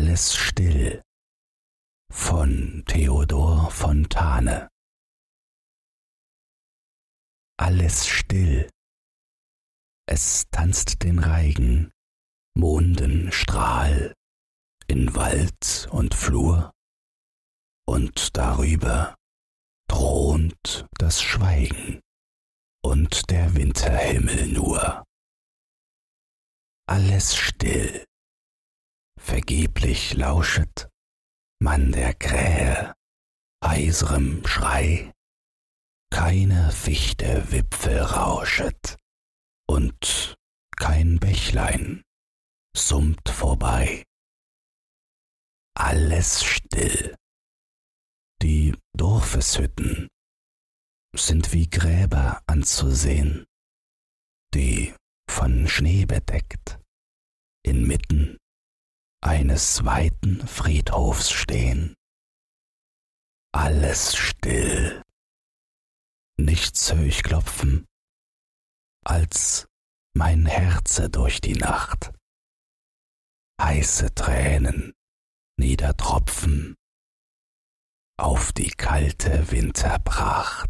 Alles still von Theodor Fontane Alles still. Es tanzt den Reigen, Mondenstrahl in Wald und Flur, und darüber thront das Schweigen und der Winterhimmel nur. Alles still, vergeblich lauschet man der Krähe heiserem Schrei, keine Fichte Wipfel rauschet und kein Bächlein summt vorbei. Alles still. Die Dorfeshütten sind wie Gräber anzusehen, die von Schnee bedeckt inmitten eines weiten Friedhofs stehen. Alles still. Nichts hör ich klopfen, als mein Herze durch die Nacht. Heiße Tränen niedertropfen auf die kalte Winterpracht.